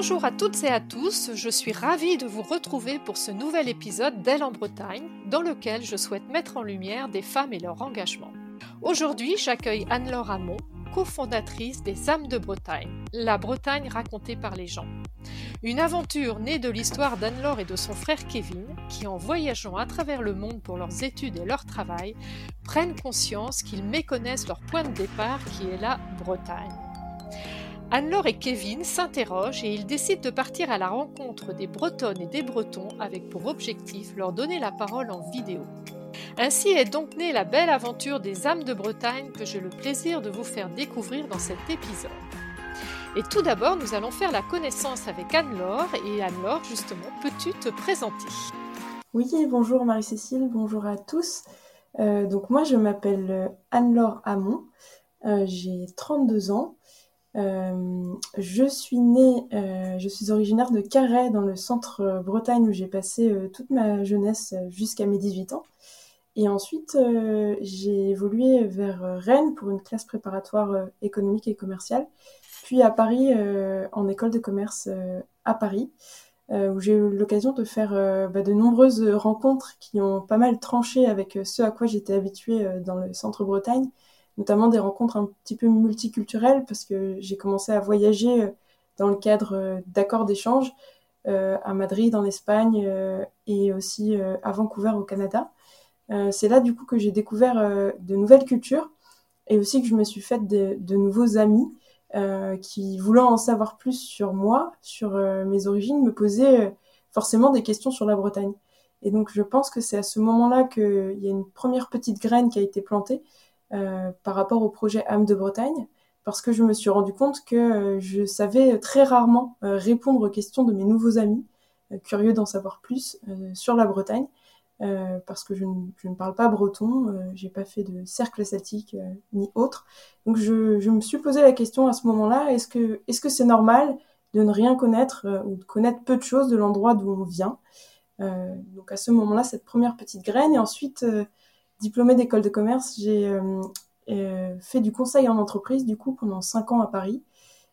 Bonjour à toutes et à tous, je suis ravie de vous retrouver pour ce nouvel épisode d'Elle en Bretagne, dans lequel je souhaite mettre en lumière des femmes et leur engagement. Aujourd'hui, j'accueille Anne-Laure Hamon, cofondatrice des âmes de Bretagne, la Bretagne racontée par les gens. Une aventure née de l'histoire d'Anne-Laure et de son frère Kevin, qui en voyageant à travers le monde pour leurs études et leur travail, prennent conscience qu'ils méconnaissent leur point de départ qui est la Bretagne. Anne-Laure et Kevin s'interrogent et ils décident de partir à la rencontre des Bretonnes et des Bretons avec pour objectif leur donner la parole en vidéo. Ainsi est donc née la belle aventure des âmes de Bretagne que j'ai le plaisir de vous faire découvrir dans cet épisode. Et tout d'abord, nous allons faire la connaissance avec Anne-Laure. Et Anne-Laure, justement, peux-tu te présenter? Oui, bonjour Marie-Cécile, bonjour à tous. Euh, donc moi, je m'appelle Anne-Laure Hamon, euh, j'ai 32 ans. Je suis née, je suis originaire de Carhaix dans le centre Bretagne où j'ai passé toute ma jeunesse jusqu'à mes 18 ans. Et ensuite, euh, j'ai évolué vers euh, Rennes pour une classe préparatoire euh, économique et commerciale, puis à Paris en école de commerce à Paris, où j'ai eu l'occasion de faire bah, de nombreuses rencontres qui ont pas mal tranché avec ce à quoi j'étais habituée dans le centre Bretagne, notamment des rencontres un petit peu multiculturelles, parce que j'ai commencé à voyager dans le cadre d'accords d'échange à Madrid en Espagne et aussi à Vancouver au Canada. Euh, c'est là du coup que j'ai découvert euh, de nouvelles cultures et aussi que je me suis faite de, nouveaux amis euh, qui, voulant en savoir plus sur moi, sur mes origines, me posaient forcément des questions sur la Bretagne. Et donc je pense que c'est à ce moment-là qu'il y a une première petite graine qui a été plantée par rapport au projet âme de Bretagne, parce que je me suis rendu compte que je savais très rarement répondre aux questions de mes nouveaux amis, curieux d'en savoir plus sur la Bretagne. Euh, parce que je ne, parle pas breton, euh, j'ai pas fait de cercle euh, ni autre. Donc je, je, me suis posé la question à ce moment-là est-ce que est-ce que c'est normal de ne rien connaître ou de connaître peu de choses de l'endroit d'où on vient? Donc à ce moment-là, cette première petite graine et ensuite diplômée d'école de commerce, j'ai fait du conseil en entreprise du coup pendant cinq ans à Paris.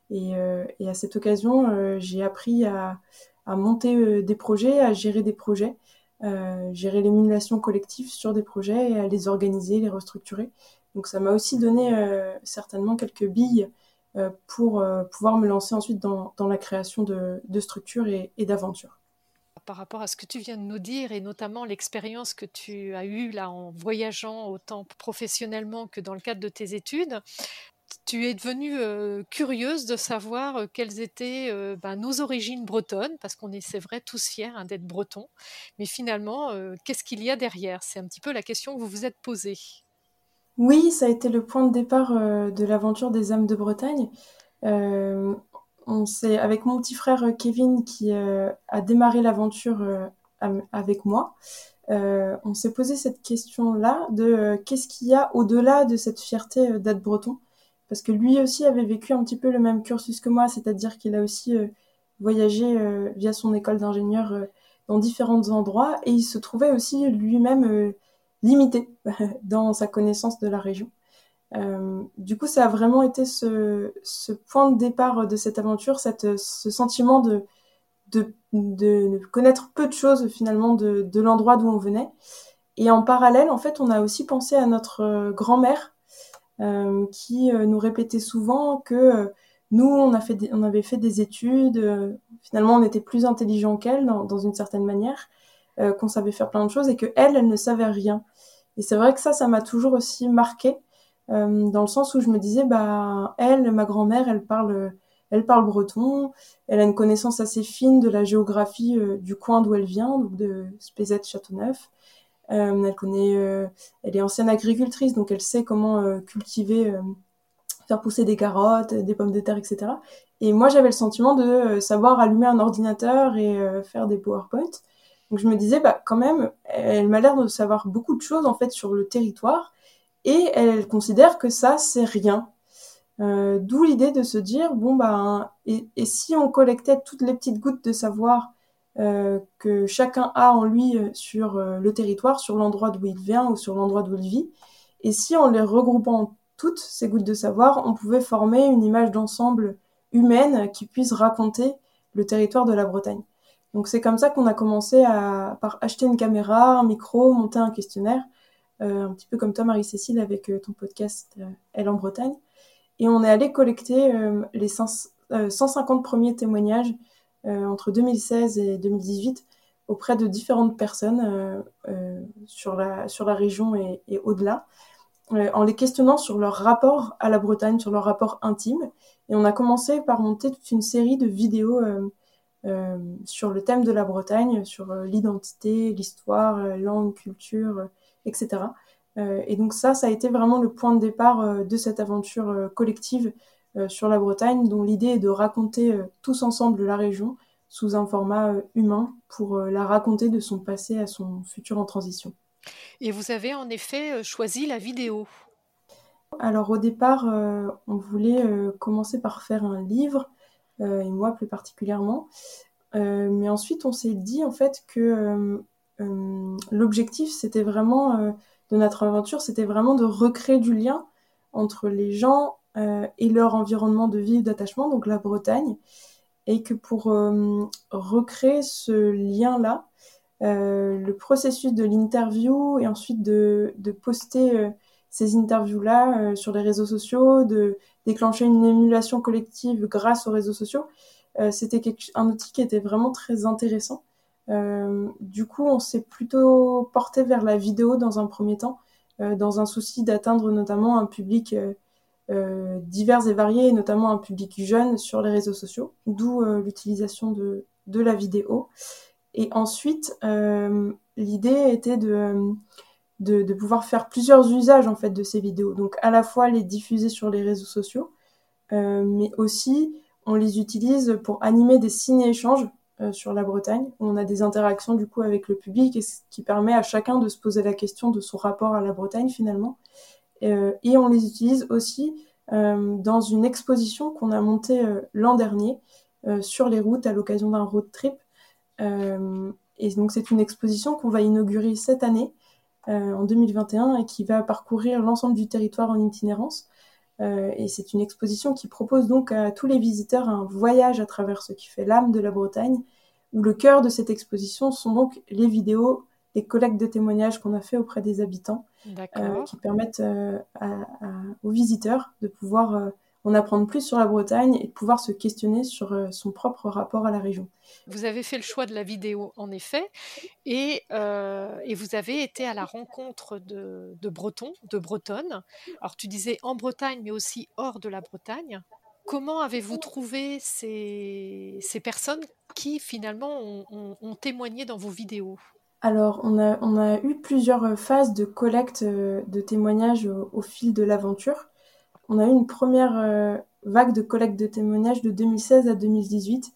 Et, et à cette occasion, j'ai appris à, monter des projets, à gérer des projets. Euh, gérer l'émulation collective sur des projets et à les organiser, les restructurer. Donc ça m'a aussi donné euh, certainement quelques billes euh, pour pouvoir me lancer ensuite dans, la création de, structures et d'aventures par rapport à ce que tu viens de nous dire et notamment l'expérience que tu as eue là en voyageant autant professionnellement que dans le cadre de tes études tu es devenue curieuse de savoir quelles étaient ben, nos origines bretonnes, parce qu'on est, c'est vrai, tous fiers hein, d'être bretons. Mais finalement, qu'est-ce qu'il y a derrière? C'est un petit peu la question que vous vous êtes posée. Oui, ça a été le point de départ de l'aventure des âmes de Bretagne. On s'est, avec mon petit frère Kevin qui a démarré l'aventure avec moi, on s'est posé cette question-là de qu'est-ce qu'il y a au-delà de cette fierté d'être breton? Parce que lui aussi avait vécu un petit peu le même cursus que moi, c'est-à-dire qu'il a aussi euh, voyagé euh, via son école d'ingénieur euh, dans différents endroits et il se trouvait aussi lui-même limité dans sa connaissance de la région. Du coup, ça a vraiment été ce, ce, point de départ de cette aventure, cette, ce sentiment de, de, de, connaître peu de choses finalement de, de l'endroit d'où on venait. Et en parallèle, en fait, on a aussi pensé à notre grand-mère euh, qui euh, nous répétait souvent que euh, nous, on, a fait on avait fait des études, finalement on était plus intelligent qu'elle dans, dans, une certaine manière, qu'on savait faire plein de choses et que elle, elle ne savait rien. Et c'est vrai que ça, ça m'a toujours aussi marqué, dans le sens où je me disais, bah elle, ma grand-mère, elle parle, elle parle breton, elle a une connaissance assez fine de la géographie du coin d'où elle vient, donc de Spézet-Châteauneuf. Euh, elle connaît, euh, elle est ancienne agricultrice, donc elle sait comment euh, cultiver, faire pousser des carottes, des pommes de terre, etc. Et moi, j'avais le sentiment de savoir allumer un ordinateur et faire des PowerPoint. Donc je me disais, bah quand même, elle m'a l'air de savoir beaucoup de choses en fait sur le territoire, et elle considère que ça c'est rien. Euh, D'où l'idée de se dire, bon bah, et, et, si on collectait toutes les petites gouttes de savoir euh, que chacun a en lui euh, sur euh, le territoire, sur l'endroit d'où il vient ou sur l'endroit d'où il vit. Et si en les regroupant toutes ces gouttes de savoir, on pouvait former une image d'ensemble humaine qui puisse raconter le territoire de la Bretagne. Donc c'est comme ça qu'on a commencé à par acheter une caméra, un micro, monter un questionnaire, un petit peu comme toi Marie-Cécile avec ton podcast Elle en Bretagne. Et on est allé collecter les 150 premiers témoignages entre 2016 et 2018 auprès de différentes personnes sur, la, sur la région et, au-delà. Euh, en les questionnant sur leur rapport à la Bretagne, sur leur rapport intime. Et on a commencé par monter toute une série de vidéos euh, euh, sur le thème de la Bretagne, sur l'identité, l'histoire, la langue, culture, etc. et donc ça, ça a été vraiment le point de départ de cette aventure collective sur la Bretagne, dont l'idée est de raconter tous ensemble la région sous un format humain pour la raconter de son passé à son futur en transition. Et vous avez en effet euh, choisi la vidéo. Alors au départ, euh, on voulait euh, commencer par faire un livre, et moi plus particulièrement. mais ensuite, on s'est dit en fait que l'objectif, c'était vraiment de notre aventure, c'était vraiment de recréer du lien entre les gens et leur environnement de vie et d'attachement, donc la Bretagne, et que pour recréer ce lien-là, euh, le processus de l'interview et ensuite de, de poster euh, ces interviews-là euh, sur les réseaux sociaux, de déclencher une émulation collective grâce aux réseaux sociaux, c'était un outil qui était vraiment très intéressant. Du coup, on s'est plutôt porté vers la vidéo dans un premier temps, dans un souci d'atteindre notamment un public divers et varié, notamment un public jeune sur les réseaux sociaux, d'où l'utilisation de, la vidéo. Et ensuite, euh, l'idée était de, pouvoir faire plusieurs usages en fait de ces vidéos. Donc à la fois les diffuser sur les réseaux sociaux, euh, mais aussi on les utilise pour animer des ciné-échanges euh, sur la Bretagne, où on a des interactions du coup avec le public, et ce qui permet à chacun de se poser la question de son rapport à la Bretagne finalement. et on les utilise aussi dans une exposition qu'on a montée l'an dernier sur les routes à l'occasion d'un road trip euh, et donc c'est une exposition qu'on va inaugurer cette année, euh, en 2021, et qui va parcourir l'ensemble du territoire en itinérance. Euh, et c'est une exposition qui propose donc à tous les visiteurs un voyage à travers ce qui fait l'âme de la Bretagne, où le cœur de cette exposition sont donc les vidéos, les collectes de témoignages qu'on a fait auprès des habitants, qui permettent aux visiteurs de pouvoir en apprendre plus sur la Bretagne et de pouvoir se questionner sur euh, son propre rapport à la région. Vous avez fait le choix de la vidéo, en effet, et, euh, et vous avez été à la rencontre de, de, Bretons, de Bretonnes. Alors tu disais en Bretagne, mais aussi hors de la Bretagne. Comment avez-vous trouvé ces, ces, personnes qui finalement ont, ont, témoigné dans vos vidéos? Alors, on a, on a, eu plusieurs phases de collecte euh, de témoignages au fil de l'aventure on a eu une première euh, vague de collecte de témoignages de 2016 à 2018,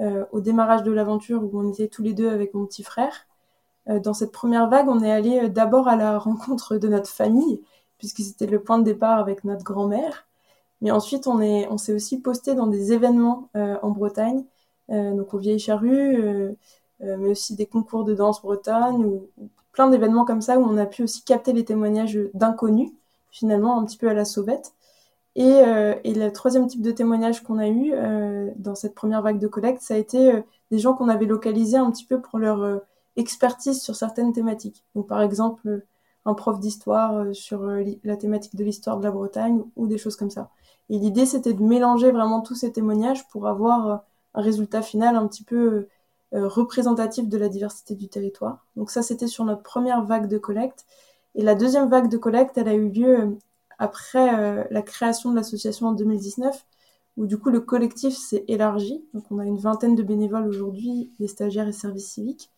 euh, au démarrage de l'aventure où on était tous les deux avec mon petit frère. Euh, dans cette première vague, on est allé d'abord à la rencontre de notre famille, puisque c'était le point de départ avec notre grand-mère. Mais ensuite, on s'est on aussi posté dans des événements en Bretagne, donc aux Vieilles Charrues, mais aussi des concours de danse bretonne, ou, ou plein d'événements comme ça où on a pu aussi capter les témoignages d'inconnus, finalement un petit peu à la sauvette. Euh, et, le troisième type de témoignage qu'on a eu euh, dans cette première vague de collecte, ça a été euh, des gens qu'on avait localisés un petit peu pour leur expertise sur certaines thématiques. Donc par exemple, un prof d'histoire sur la thématique de l'histoire de la Bretagne ou des choses comme ça. Et l'idée, c'était de mélanger vraiment tous ces témoignages pour avoir un résultat final un petit peu représentatif de la diversité du territoire. Donc ça, c'était sur notre première vague de collecte. Et la deuxième vague de collecte, elle a eu lieu après euh, la création de l'association en 2019, où du coup le collectif s'est élargi. Donc on a une vingtaine de bénévoles aujourd'hui, des stagiaires et services civiques.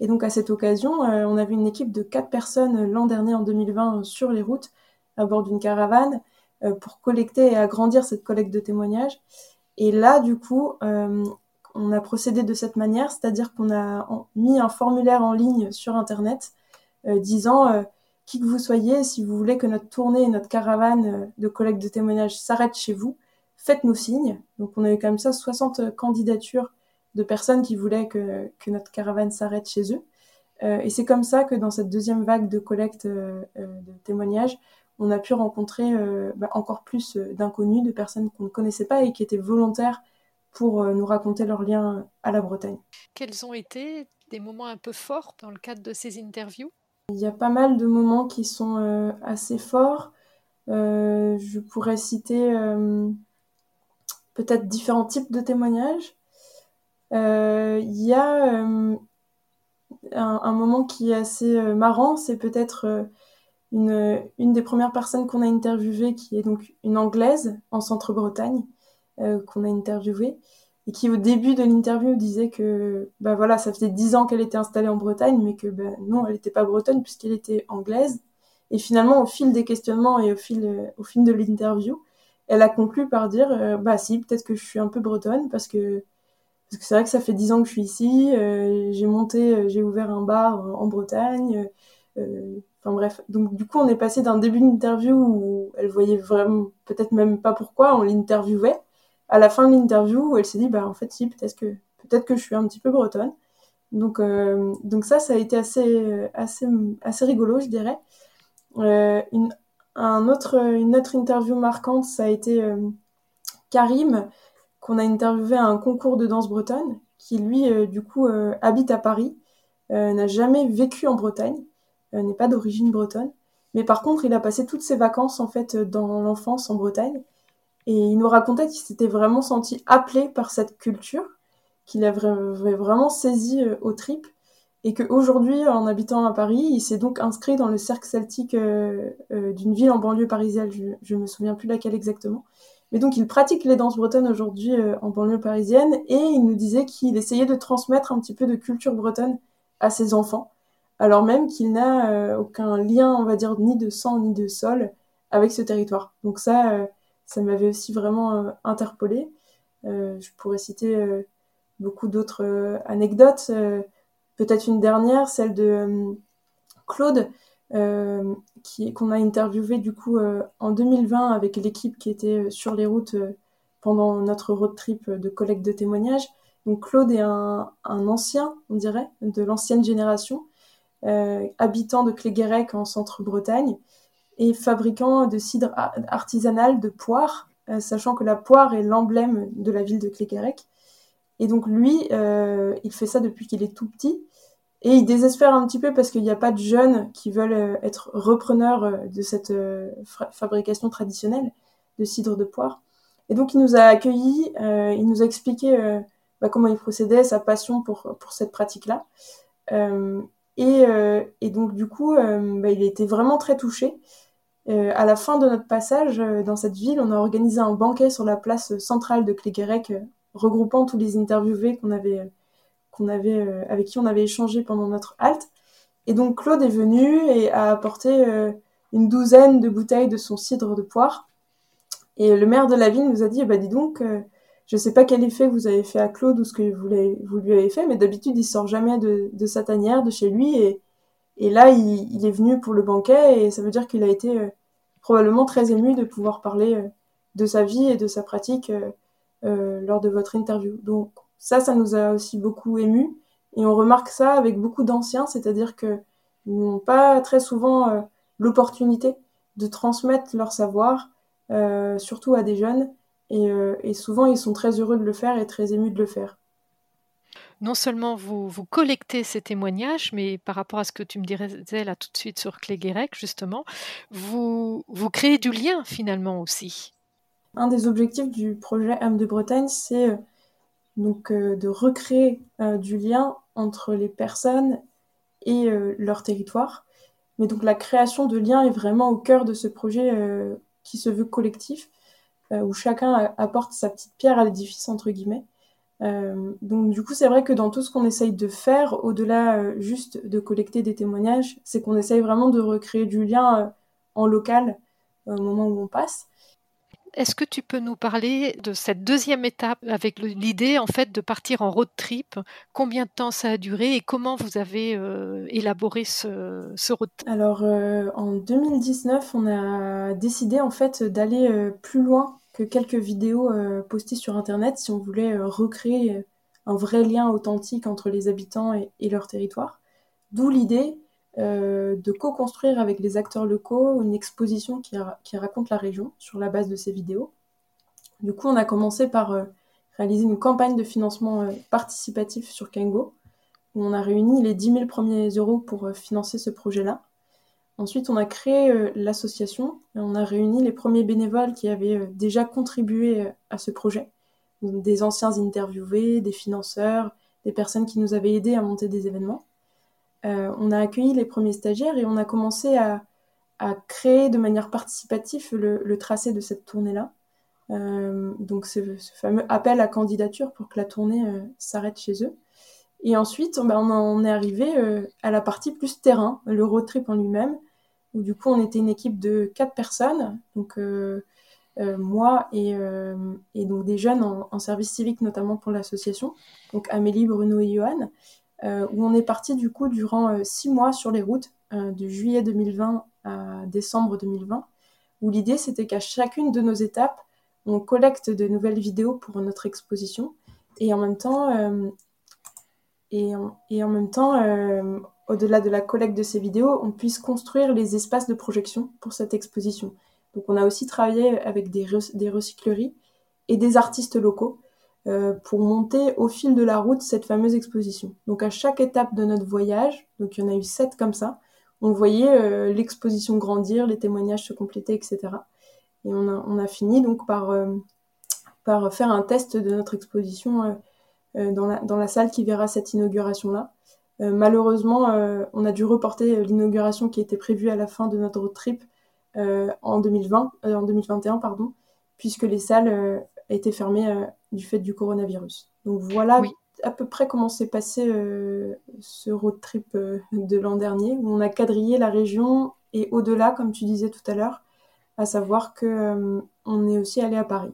Et donc à cette occasion, euh, on avait une équipe de quatre personnes l'an dernier en 2020 sur les routes à bord d'une caravane euh, pour collecter et agrandir cette collecte de témoignages. Et là, du coup, on a procédé de cette manière, c'est-à-dire qu'on a mis un formulaire en ligne sur Internet disant qui que vous soyez, si vous voulez que notre tournée et notre caravane euh, de collecte de témoignages s'arrête chez vous, faites-nous signe. Donc on a eu comme ça 60 candidatures de personnes qui voulaient que, notre caravane s'arrête chez eux. Euh, et c'est comme ça que dans cette deuxième vague de collecte euh, de témoignages, on a pu rencontrer bah, encore plus d'inconnus, de personnes qu'on ne connaissait pas et qui étaient volontaires pour nous raconter leur lien à la Bretagne. Quels ont été des moments un peu forts dans le cadre de ces interviews? Il y a pas mal de moments qui sont assez forts. je pourrais citer peut-être différents types de témoignages. Il y a un, moment qui est assez euh, marrant, c'est peut-être euh, une, une, des premières personnes qu'on a interviewées, qui est donc une Anglaise en Centre-Bretagne, euh, qu'on a interviewée, et qui au début de l'interview disait que bah voilà, ça faisait dix ans qu'elle était installée en Bretagne, mais que bah, non, elle n'était pas bretonne puisqu'elle était anglaise. Et finalement, au fil des questionnements et au fil, au fil de l'interview, elle a conclu par dire bah si, peut-être que je suis un peu bretonne parce que parce que c'est vrai que ça fait dix ans que je suis ici. Euh, j'ai monté, euh, j'ai ouvert un bar en Bretagne. Euh, enfin bref. Donc du coup, on est passé d'un début d'interview où elle voyait vraiment, peut-être même pas pourquoi on l'interviewait, à la fin de l'interview où elle s'est dit, bah en fait si, peut-être que peut-être que je suis un petit peu bretonne. Donc donc ça, ça a été assez assez assez rigolo, je dirais. une un autre, une autre interview marquante, ça a été Karim, qu'on a interviewé à un concours de danse bretonne, qui lui, euh, du coup, euh, habite à Paris, euh, n'a jamais vécu en Bretagne, n'est pas d'origine bretonne, mais par contre, il a passé toutes ses vacances, en fait, dans l'enfance en Bretagne, et il nous racontait qu'il s'était vraiment senti appelé par cette culture, qu'il avait vraiment saisi aux tripes, et qu'aujourd'hui, en habitant à Paris, il s'est donc inscrit dans le cercle celtique d'une ville en banlieue parisienne, je, ne me souviens plus laquelle exactement, mais donc, il pratique les danses bretonnes aujourd'hui euh, en banlieue parisienne et il nous disait qu'il essayait de transmettre un petit peu de culture bretonne à ses enfants, alors même qu'il n'a euh, aucun lien, on va dire, ni de sang ni de sol avec ce territoire. Donc ça, euh, ça m'avait aussi vraiment interpellé. je pourrais citer beaucoup d'autres anecdotes. Peut-être une dernière, celle de Claude, euh, qu'on a interviewé du coup euh, en 2020 avec l'équipe qui était euh, sur les routes pendant notre road trip de collecte de témoignages. Donc Claude est un, ancien, on dirait, de l'ancienne génération, habitant de Cléguérec en centre-Bretagne et fabricant de cidre artisanal de poire, sachant que la poire est l'emblème de la ville de Cléguérec. Et donc lui, il fait ça depuis qu'il est tout petit. Et il désespère un petit peu parce qu'il n'y a pas de jeunes qui veulent euh, être repreneurs euh, de cette euh, fabrication traditionnelle de cidre de poire. Et donc il nous a accueillis, il nous a expliqué bah, comment il procédait, sa passion pour, pour cette pratique-là. Et, et, donc du coup, bah, il été vraiment très touché. à la fin de notre passage dans cette ville, on a organisé un banquet sur la place centrale de Cléguérec, regroupant tous les interviewés qu'on avait avait, euh, avec qui on avait échangé pendant notre halte. Et donc Claude est venu et a apporté euh, une douzaine de bouteilles de son cidre de poire. Et le maire de la ville nous a dit, bah dis donc, euh, je sais pas quel effet vous avez fait à Claude ou ce que vous, lui avez fait, mais d'habitude il sort jamais de, sa tanière, de chez lui, et, là il, est venu pour le banquet, et ça veut dire qu'il a été probablement très ému de pouvoir parler de sa vie et de sa pratique lors de votre interview. Donc ça, ça nous a aussi beaucoup ému. Et on remarque ça avec beaucoup d'anciens, c'est-à-dire qu'ils n'ont pas très souvent euh, l'opportunité de transmettre leur savoir, euh, surtout à des jeunes. Euh, et, souvent, ils sont très heureux de le faire et très émus de le faire. Non seulement vous, vous collectez ces témoignages, mais par rapport à ce que tu me disais là tout de suite sur Cléguérec, justement, vous, vous créez du lien finalement aussi. Un des objectifs du projet âme de Bretagne, c'est donc euh, de recréer euh, du lien entre les personnes et euh, leur territoire. Mais donc la création de liens est vraiment au cœur de ce projet qui se veut collectif, où chacun apporte sa petite pierre à l'édifice, entre guillemets. donc du coup, c'est vrai que dans tout ce qu'on essaye de faire, au-delà juste de collecter des témoignages, c'est qu'on essaye vraiment de recréer du lien en local au moment où on passe. Est-ce que tu peux nous parler de cette deuxième étape avec l'idée en fait de partir en road trip? Combien de temps ça a duré et comment vous avez euh, élaboré ce, road trip? Alors euh, en 2019, on a décidé en fait d'aller euh, plus loin que quelques vidéos postées sur internet si on voulait recréer un vrai lien authentique entre les habitants et leur territoire. D'où l'idée euh, de co-construire avec les acteurs locaux une exposition qui, raconte la région sur la base de ces vidéos. Du coup, on a commencé par euh, réalisé une campagne de financement participatif sur Kengo, où on a réuni les 10 000 premiers euros pour financer ce projet-là. Ensuite, on a créé l'association et on a réuni les premiers bénévoles qui avaient déjà contribué à ce projet. des anciens interviewés, des financeurs, des personnes qui nous avaient aidés à monter des événements. Euh, on a accueilli les premiers stagiaires et on a commencé à, créer de manière participative le, tracé de cette tournée-là. Euh, donc ce, fameux appel à candidature pour que la tournée euh, s'arrête chez eux. Et ensuite, bah, on est arrivé à la partie plus terrain, le road trip en lui-même, où du coup on était une équipe de quatre personnes, donc moi et, donc des jeunes en, service civique notamment pour l'association, donc Amélie, Bruno et Johan. Euh, où on est parti du coup durant euh, six mois sur les routes, euh, de juillet 2020 à décembre 2020, où l'idée c'était qu'à chacune de nos étapes, on collecte de nouvelles vidéos pour notre exposition, et en même temps, et en, même temps, au-delà de la collecte de ces vidéos, on puisse construire les espaces de projection pour cette exposition. Donc on a aussi travaillé avec des, des recycleries et des artistes locaux euh, pour monter au fil de la route cette fameuse exposition. Donc à chaque étape de notre voyage, donc il y en a eu sept comme ça, on voyait euh, l'exposition grandir, les témoignages se compléter, etc. Et on a, on a fini donc par, euh, par faire un test de notre exposition dans, la, dans la salle qui verra cette inauguration-là. malheureusement, on a dû reporter l'inauguration qui était prévue à la fin de notre road trip en 2020, en 2021, pardon, puisque les salles étaient fermées du fait du coronavirus. Donc voilà à peu près comment s'est passé euh, ce road trip euh, de l'an dernier, où on a quadrillé la région et au-delà, comme tu disais tout à l'heure, à savoir que euh, on est aussi allé à Paris.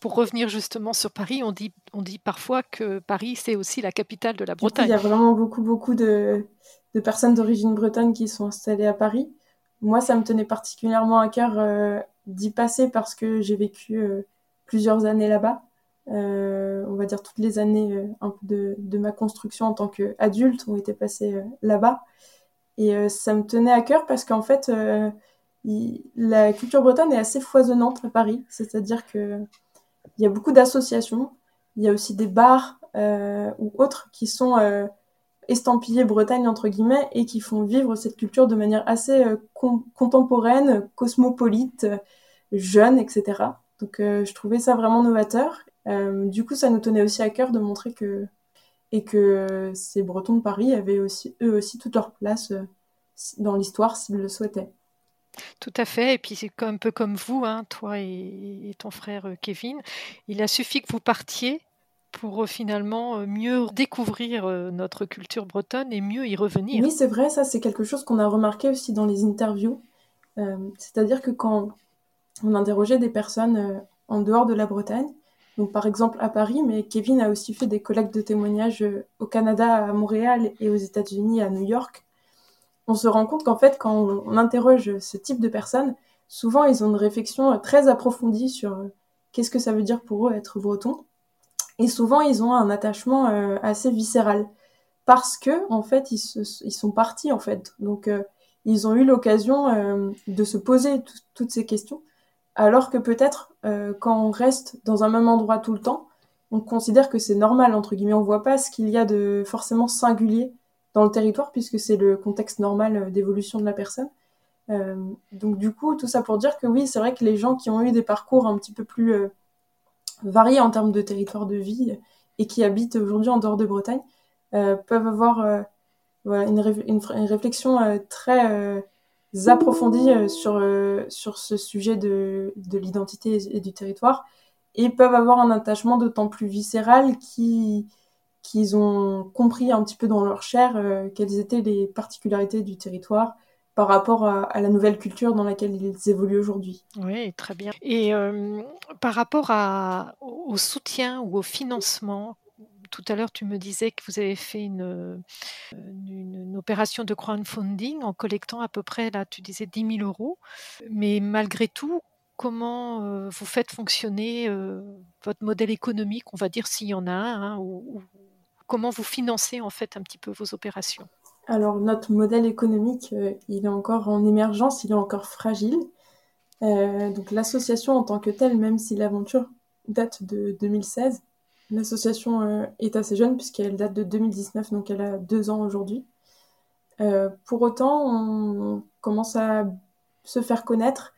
Pour revenir justement sur Paris, on dit, on dit parfois que Paris, c'est aussi la capitale de la Bretagne. il y a vraiment beaucoup, beaucoup de, de personnes d'origine bretonne qui sont installées à Paris. Moi, ça me tenait particulièrement à cœur d'y passer parce que j'ai vécu plusieurs années là-bas. Euh, on va dire toutes les années euh, un peu de, de, ma construction en tant qu'adulte ont été passées euh, là-bas. Et ça me tenait à cœur parce qu'en fait, la culture bretonne est assez foisonnante à Paris. C'est-à-dire que il y a beaucoup d'associations, il y a aussi des bars ou autres qui sont estampillés Bretagne entre guillemets et qui font vivre cette culture de manière assez contemporaine, cosmopolite, jeune, etc. Donc je trouvais ça vraiment novateur euh, du coup, ça nous tenait aussi à cœur de montrer que et que ces Bretons de Paris avaient aussi eux aussi toute leur place euh, dans l'histoire s'ils le souhaitaient. Tout à fait. Et puis c'est un peu comme vous, hein, toi et, ton frère euh, Kevin. Il a suffi que vous partiez pour finalement mieux découvrir notre culture bretonne et mieux y revenir. Oui, c'est vrai, ça c'est quelque chose qu'on a remarqué aussi dans les interviews. C'est-à-dire que quand on interrogeait des personnes en dehors de la Bretagne, donc, par exemple à Paris, mais Kevin a aussi fait des collectes de témoignages euh, au Canada, à Montréal et aux États-Unis, à New York. On se rend compte qu'en fait, quand on interroge ce type de personnes, souvent ils ont une réflexion euh, très approfondie sur euh, qu'est-ce que ça veut dire pour eux être breton. Et souvent, ils ont un attachement assez viscéral parce que en fait, ils, sont partis en fait. Donc, ils ont eu l'occasion de se poser toutes ces questions alors que peut-être euh, quand on reste dans un même endroit tout le temps, on considère que c'est normal, entre guillemets, on voit pas ce qu'il y a de forcément singulier dans le territoire, puisque c'est le contexte normal euh, d'évolution de la personne. Euh, donc du coup, tout ça pour dire que oui, c'est vrai que les gens qui ont eu des parcours un petit peu plus variés en termes de territoire de vie et qui habitent aujourd'hui en dehors de Bretagne peuvent avoir une, réflexion très approfondis euh, sur, euh, sur ce sujet de, de l'identité et du territoire et peuvent avoir un attachement d'autant plus viscéral qu'ils qu'ils ont compris un petit peu dans leur chair euh, quelles étaient les particularités du territoire par rapport à, la nouvelle culture dans laquelle ils évoluent aujourd'hui. Oui, très bien. Et par rapport au soutien ou au financement, tout à l'heure, tu me disais que vous avez fait une, opération de crowdfunding en collectant à peu près, là, tu disais 10 000 euros. Mais malgré tout, comment euh, vous faites fonctionner euh, votre modèle économique, on va dire s'il y en a un, hein, ou, comment vous financez en fait un petit peu vos opérations? Alors notre modèle économique, euh, il est encore en émergence, il est encore fragile. donc l'association en tant que telle, même si l'aventure date de 2016, l'association est assez jeune puisqu'elle date de 2019, donc elle a deux ans aujourd'hui. pour autant, on commence à se faire connaître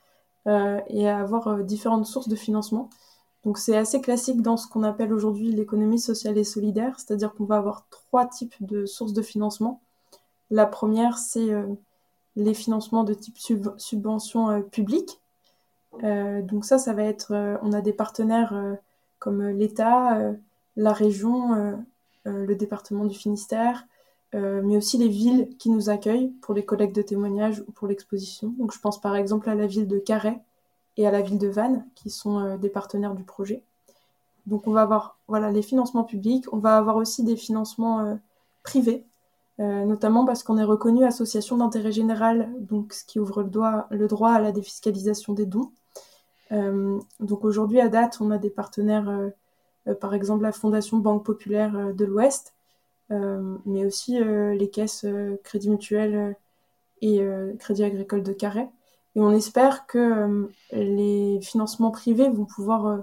et à avoir différentes sources de financement. Donc c'est assez classique dans ce qu'on appelle aujourd'hui l'économie sociale et solidaire, c'est-à-dire qu'on va avoir trois types de sources de financement. La première, c'est euh, les financements de type subvention euh, publique. Euh, donc ça, ça va être, on a des partenaires comme l'État, la région, le département du Finistère, mais aussi les villes qui nous accueillent pour les collectes de témoignages ou pour l'exposition. Donc je pense par exemple à la ville de Carhaix, et à la ville de Vannes, qui sont euh, des partenaires du projet. Donc on va avoir voilà, les financements publics, on va avoir aussi des financements euh, privés, euh, notamment parce qu'on est reconnu association d'intérêt général, donc ce qui ouvre le, le droit à la défiscalisation des dons. donc aujourd'hui, à date, on a des partenaires, par exemple la Fondation Banque Populaire de l'Ouest, mais aussi les caisses Crédit Mutuel et Crédit Agricole de Carhaix. Et on espère que euh, les financements privés vont pouvoir euh,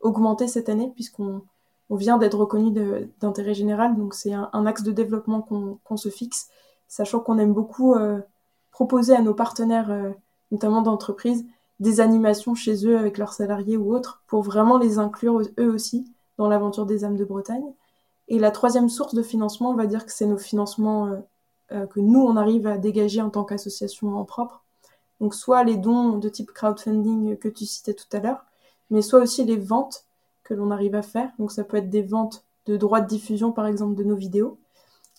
augmenter cette année, puisqu'on on vient d'être reconnu d'intérêt général. Donc c'est un, axe de développement qu'on se fixe, sachant qu'on aime beaucoup euh, proposer à nos partenaires, notamment d'entreprises, des animations chez eux avec leurs salariés ou autres, pour vraiment les inclure eux aussi dans l'aventure des âmes de Bretagne. Et la troisième source de financement, on va dire que c'est nos financements que nous, on arrive à dégager en tant qu'association en propre. Donc soit les dons de type crowdfunding que tu citais tout à l'heure, mais soit aussi les ventes que l'on arrive à faire. Donc ça peut être des ventes de droits de diffusion par exemple de nos vidéos.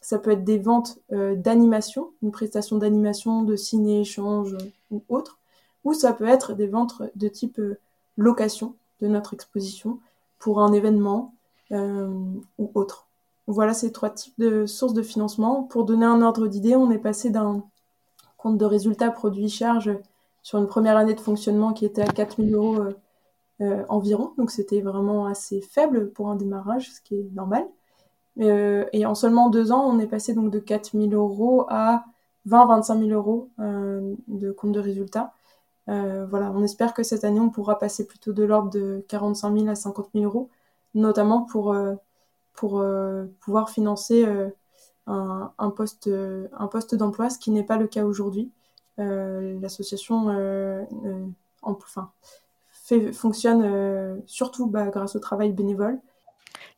Ça peut être des ventes euh, d'animation, une prestation d'animation, de ciné-échange ou autre. Ou ça peut être des ventes de type euh, location de notre exposition pour un événement euh, ou autre. Voilà ces trois types de sources de financement. Pour donner un ordre d'idée, on est passé d'un compte de résultats produits-charges sur une première année de fonctionnement qui était à 4000 euros euh, euh, environ. Donc c'était vraiment assez faible pour un démarrage, ce qui est normal. Euh, et en seulement deux ans, on est passé donc de 4000 euros à 20-25 000 euros de compte de résultats. voilà, on espère que cette année, on pourra passer plutôt de l'ordre de 45 000 à 50 000 euros, notamment pour, pour pouvoir financer un, poste, un poste d'emploi, ce qui n'est pas le cas aujourd'hui. Euh, l'association euh, euh, enfin, fait, fonctionne surtout bah, grâce au travail bénévole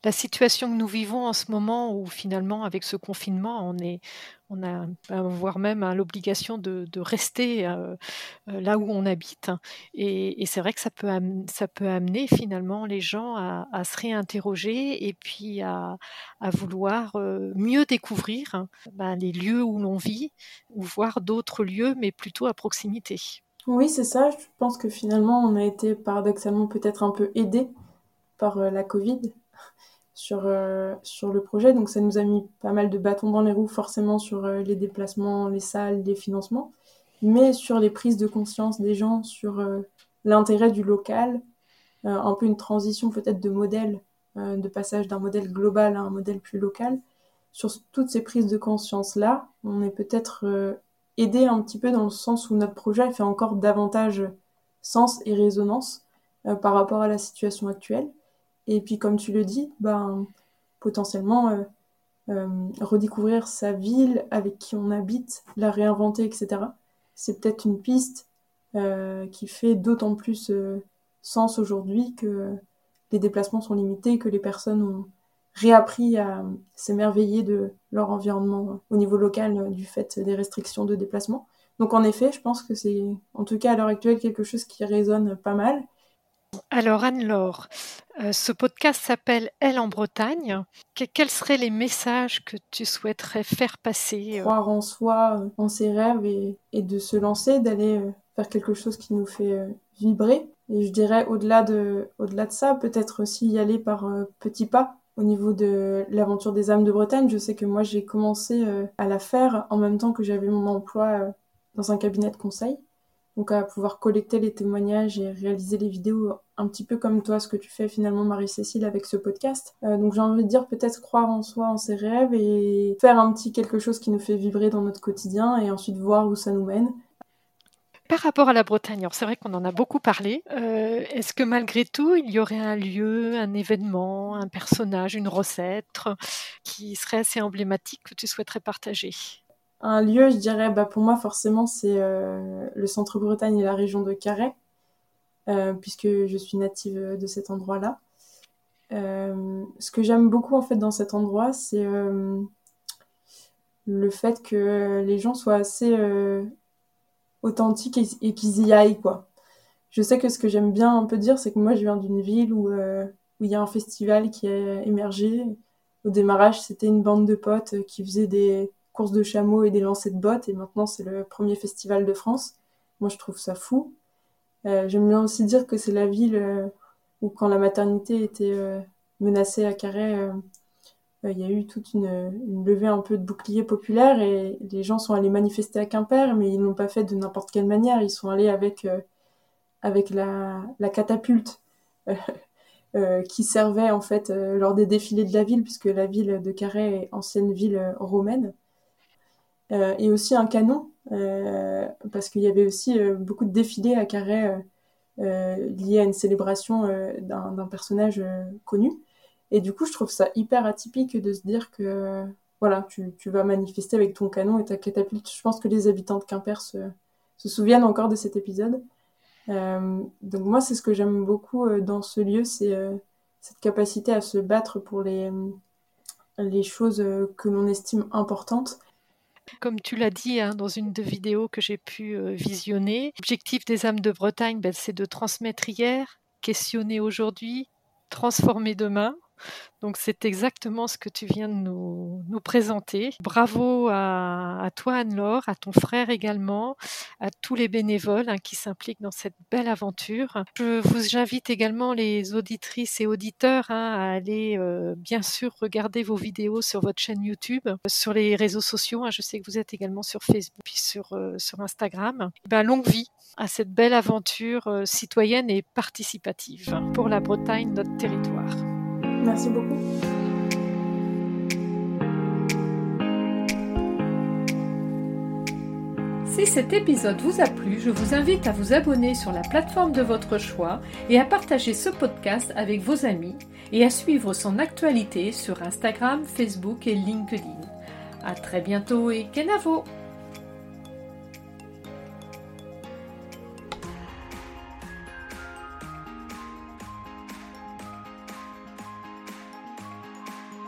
la situation que nous vivons en ce moment, où finalement, avec ce confinement, on, est, on a voire même l'obligation de, rester euh, euh, là où on habite. Et, c'est vrai que ça peut, ça peut amener finalement les gens à, se réinterroger et puis à, vouloir euh, mieux découvrir ben, les lieux où l'on vit ou voir d'autres lieux, mais plutôt à proximité. Oui, c'est ça. Je pense que finalement, on a été paradoxalement peut-être un peu aidé par la Covid sur, euh, sur le projet. Donc ça nous a mis pas mal de bâtons dans les roues forcément sur euh, les déplacements, les salles, les financements, mais sur les prises de conscience des gens, sur euh, l'intérêt du local, un peu une transition peut-être de modèle, de passage d'un modèle global à un modèle plus local. Sur toutes ces prises de conscience-là, on est peut-être aidé un petit peu dans le sens où notre projet fait encore davantage sens et résonance par rapport à la situation actuelle. Et puis, comme tu le dis, ben, potentiellement, euh, euh, redécouvrir sa ville avec qui on habite, la réinventer, etc. C'est peut-être une piste euh, qui fait d'autant plus sens aujourd'hui que les déplacements sont limités, que les personnes ont réappris à s'émerveiller de leur environnement au niveau local du fait des restrictions de déplacement. Donc en effet, je pense que c'est en tout cas à l'heure actuelle quelque chose qui résonne pas mal alors Anne-Laure, euh, ce podcast s'appelle Elle en Bretagne. quels seraient les messages que tu souhaiterais faire passer euh? Croire en soi, euh, en ses rêves et, de se lancer, d'aller faire quelque chose qui nous fait vibrer. Et je dirais au-delà de, au-delà de ça, peut-être aussi y aller par petits pas. Au niveau de l'aventure des âmes de Bretagne, je sais que moi j'ai commencé à la faire en même temps que j'avais mon emploi dans un cabinet de conseil donc à pouvoir collecter les témoignages et réaliser les vidéos un petit peu comme toi, ce que tu fais finalement Marie-Cécile avec ce podcast. Euh, donc j'ai envie de dire peut-être croire en soi, en ses rêves et faire un petit quelque chose qui nous fait vibrer dans notre quotidien et ensuite voir où ça nous mène. Par rapport à la Bretagne, c'est vrai qu'on en a beaucoup parlé. Euh, est-ce que malgré tout, il y aurait un lieu, un événement, un personnage, une recette qui serait assez emblématique que tu souhaiterais partager? Un lieu, je dirais, bah, pour moi forcément, c'est euh, le centre Bretagne et la région de Carhaix, euh, puisque je suis native de cet endroit-là. ce que j'aime beaucoup en fait dans cet endroit, c'est le fait que les gens soient assez authentique et, qu'ils y aillent, quoi. Je sais que ce que j'aime bien un peu dire, c'est que moi, je viens d'une ville où euh, où il y a un festival qui a émergé. Au démarrage, c'était une bande de potes qui faisait des courses de chameaux et des lancers de bottes, et maintenant, c'est le premier festival de France. Moi, je trouve ça fou. Euh, j'aime bien aussi dire que c'est la ville euh, où, quand la maternité était menacée à Carré, euh, il y a eu toute une, levée un peu de bouclier populaire et les gens sont allés manifester à Quimper, mais ils n'ont pas fait de n'importe quelle manière. Ils sont allés avec, euh, avec la, catapulte euh, qui servait en fait lors des défilés de la ville, puisque la ville de Carhaix est ancienne ville romaine. Et aussi un canon, parce qu'il y avait aussi beaucoup de défilés à Carhaix liés à une célébration d'un personnage connu. Et du coup, je trouve ça hyper atypique de se dire que voilà, tu, vas manifester avec ton canon et ta catapulte. Je pense que les habitants de Quimper se, souviennent encore de cet épisode. Euh, donc moi, c'est ce que j'aime beaucoup euh, dans ce lieu, c'est euh, cette capacité à se battre pour les choses que l'on estime importantes. Comme tu l'as dit hein, dans une des vidéos que j'ai pu visionner, l'objectif des âmes de Bretagne, ben, c'est de transmettre hier, questionner aujourd'hui, transformer demain. Donc c'est exactement ce que tu viens de nous, présenter. Bravo à, toi Anne-Laure, à ton frère également, à tous les bénévoles hein, qui s'impliquent dans cette belle aventure. Je vous invite également les auditrices et auditeurs hein, à aller euh, bien sûr regarder vos vidéos sur votre chaîne YouTube, sur les réseaux sociaux. Hein. je sais que vous êtes également sur Facebook et sur, euh, sur Instagram. Ben, longue vie à cette belle aventure euh, citoyenne et participative pour la Bretagne, notre territoire. Merci beaucoup. Si cet épisode vous a plu, je vous invite à vous abonner sur la plateforme de votre choix et à partager ce podcast avec vos amis et à suivre son actualité sur Instagram, Facebook et LinkedIn. À très bientôt et Kenavo!